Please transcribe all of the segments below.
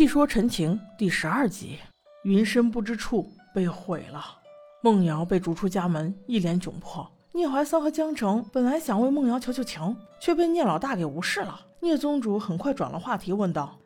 细说陈情第十二集，云深不知处被毁了。孟瑶被逐出家门，一脸窘迫。聂怀桑和江澄本来想为孟瑶求求情，却被聂老大给无视了。聂宗主很快转了话题，问道：“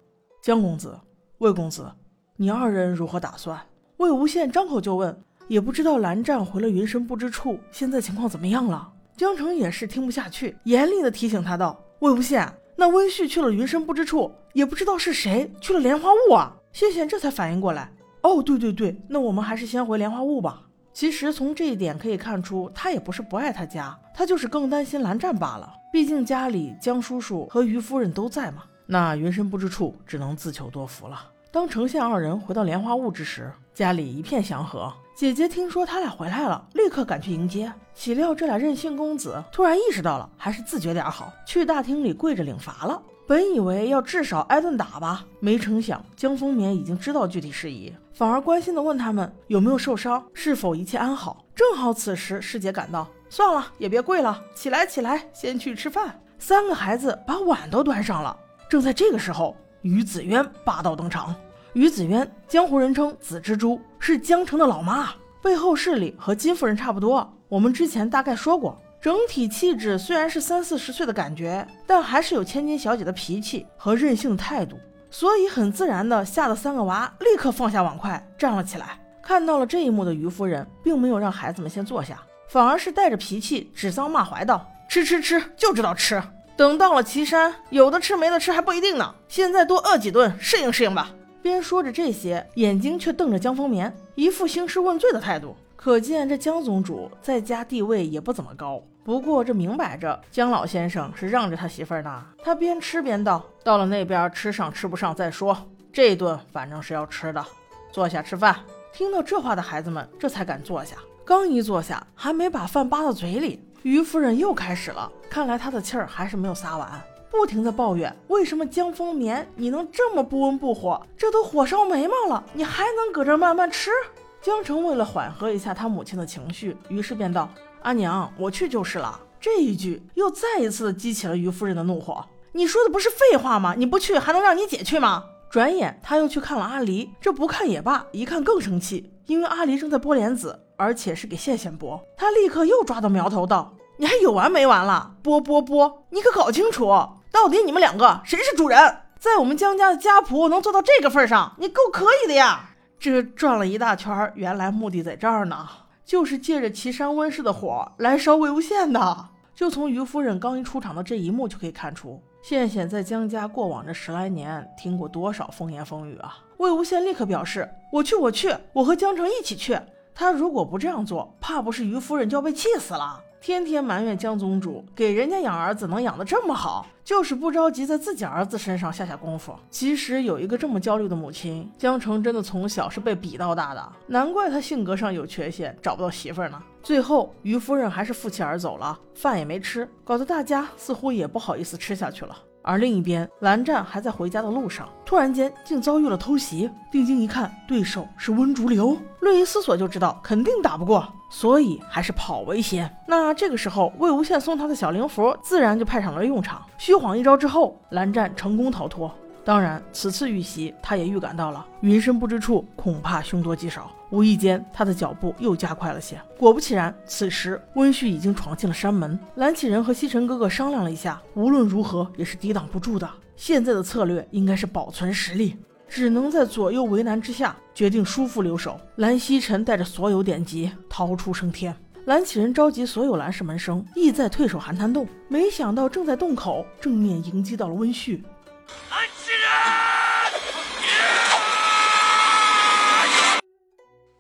江公子，魏公子，你二人如何打算？”魏无羡张口就问，也不知道蓝湛回了云深不知处，现在情况怎么样了。江澄也是听不下去，严厉的提醒他道：“魏无羡。”那温煦去了云深不知处，也不知道是谁去了莲花坞啊！谢贤这才反应过来，哦，对对对，那我们还是先回莲花坞吧。其实从这一点可以看出，他也不是不爱他家，他就是更担心蓝湛罢了。毕竟家里江叔叔和于夫人都在嘛。那云深不知处只能自求多福了。当程宪二人回到莲花坞之时，家里一片祥和。姐姐听说他俩回来了，立刻赶去迎接。岂料这俩任性公子突然意识到了，还是自觉点好，去大厅里跪着领罚了。本以为要至少挨顿打吧，没成想江丰眠已经知道具体事宜，反而关心的问他们有没有受伤，是否一切安好。正好此时师姐赶到，算了，也别跪了，起来起来，先去吃饭。三个孩子把碗都端上了。正在这个时候，于子渊霸道登场。于子渊，江湖人称紫蜘蛛，是江城的老妈，背后势力和金夫人差不多。我们之前大概说过，整体气质虽然是三四十岁的感觉，但还是有千金小姐的脾气和任性态度，所以很自然的吓得三个娃立刻放下碗筷站了起来。看到了这一幕的于夫人，并没有让孩子们先坐下，反而是带着脾气指桑骂槐道：“吃吃吃，就知道吃。等到了岐山，有的吃没的吃还不一定呢。现在多饿几顿，适应适应吧。”边说着这些，眼睛却瞪着江丰眠，一副兴师问罪的态度。可见这江宗主在家地位也不怎么高。不过这明摆着，江老先生是让着他媳妇儿呢。他边吃边道：“到了那边吃上吃不上再说，这顿反正是要吃的。坐下吃饭。”听到这话的孩子们这才敢坐下。刚一坐下，还没把饭扒到嘴里，于夫人又开始了。看来她的气儿还是没有撒完。不停的抱怨，为什么江丰眠你能这么不温不火？这都火烧眉毛了，你还能搁这慢慢吃？江澄为了缓和一下他母亲的情绪，于是便道：“阿娘，我去就是了。”这一句又再一次激起了于夫人的怒火。你说的不是废话吗？你不去还能让你姐去吗？转眼他又去看了阿离，这不看也罢，一看更生气，因为阿离正在剥莲子，而且是给羡羡剥。他立刻又抓到苗头道：“你还有完没完了？剥剥剥，你可搞清楚！”到底你们两个谁是主人？在我们江家的家仆能做到这个份上，你够可以的呀！这转了一大圈，原来目的在这儿呢，就是借着岐山温氏的火来烧魏无羡的。就从于夫人刚一出场的这一幕就可以看出，羡羡在江家过往这十来年听过多少风言风语啊！魏无羡立刻表示：“我去，我去，我和江澄一起去。”他如果不这样做，怕不是于夫人就要被气死了。天天埋怨江宗主给人家养儿子能养得这么好，就是不着急在自己儿子身上下下功夫。其实有一个这么焦虑的母亲，江澄真的从小是被比到大的，难怪他性格上有缺陷，找不到媳妇儿呢。最后于夫人还是负气而走了，饭也没吃，搞得大家似乎也不好意思吃下去了。而另一边，蓝湛还在回家的路上，突然间竟遭遇了偷袭。定睛一看，对手是温竹流，略一思索就知道肯定打不过，所以还是跑为先。那这个时候，魏无羡送他的小灵符自然就派上了用场。虚晃一招之后，蓝湛成功逃脱。当然，此次遇袭，他也预感到了云深不知处，恐怕凶多吉少。无意间，他的脚步又加快了些。果不其然，此时温煦已经闯进了山门。蓝启仁和西尘哥哥商量了一下，无论如何也是抵挡不住的。现在的策略应该是保存实力，只能在左右为难之下，决定叔父留守。蓝曦臣带着所有典籍逃出升天。蓝启仁召集所有蓝氏门生，意在退守寒潭洞。没想到正在洞口，正面迎击到了温煦。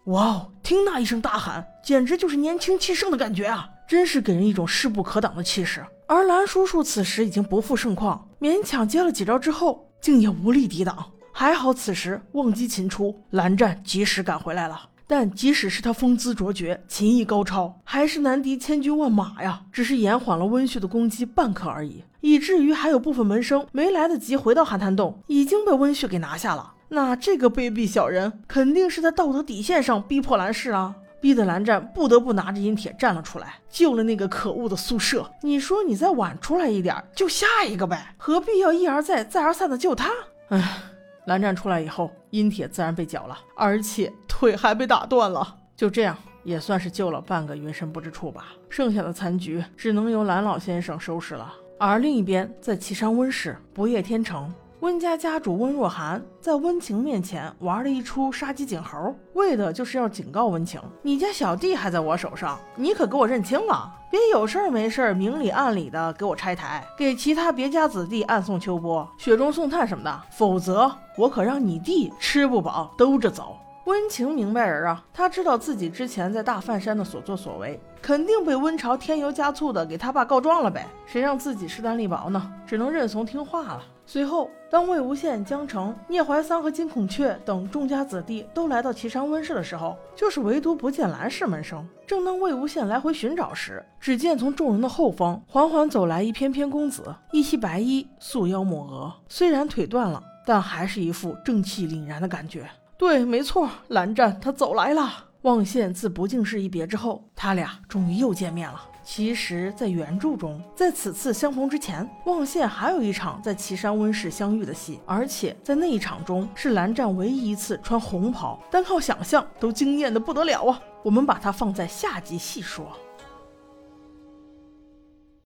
哇哦！听那一声大喊，简直就是年轻气盛的感觉啊！真是给人一种势不可挡的气势。而蓝叔叔此时已经不复盛况，勉强接了几招之后，竟也无力抵挡。还好此时忘机擒出，蓝湛及时赶回来了。但即使是他风姿卓绝，琴艺高超，还是难敌千军万马呀！只是延缓了温煦的攻击半刻而已，以至于还有部分门生没来得及回到寒潭洞，已经被温煦给拿下了。那这个卑鄙小人肯定是在道德底线上逼迫蓝氏啊，逼得蓝湛不得不拿着阴铁站了出来，救了那个可恶的宿舍。你说你再晚出来一点，就下一个呗，何必要一而再再而三的救他？唉，蓝湛出来以后，阴铁自然被缴了，而且腿还被打断了。就这样，也算是救了半个云深不知处吧。剩下的残局只能由蓝老先生收拾了。而另一边，在岐山温室不夜天城。温家家主温若寒在温情面前玩了一出杀鸡儆猴，为的就是要警告温情：你家小弟还在我手上，你可给我认清了，别有事没事儿明里暗里的给我拆台，给其他别家子弟暗送秋波、雪中送炭什么的，否则我可让你弟吃不饱兜着走。温情明白人啊，他知道自己之前在大范山的所作所为，肯定被温朝添油加醋的给他爸告状了呗。谁让自己势单力薄呢？只能认怂听话了。随后，当魏无羡、江澄、聂怀桑和金孔雀等众家子弟都来到岐山温室的时候，就是唯独不见蓝氏门生。正当魏无羡来回寻找时，只见从众人的后方缓缓走来一翩翩公子，一袭白衣，素腰抹额，虽然腿断了，但还是一副正气凛然的感觉。对，没错，蓝湛他走来了。望羡自不敬氏一别之后，他俩终于又见面了。其实，在原著中，在此次相逢之前，望羡还有一场在岐山温室相遇的戏，而且在那一场中，是蓝湛唯一一次穿红袍，单靠想象都惊艳的不得了啊！我们把它放在下集细说。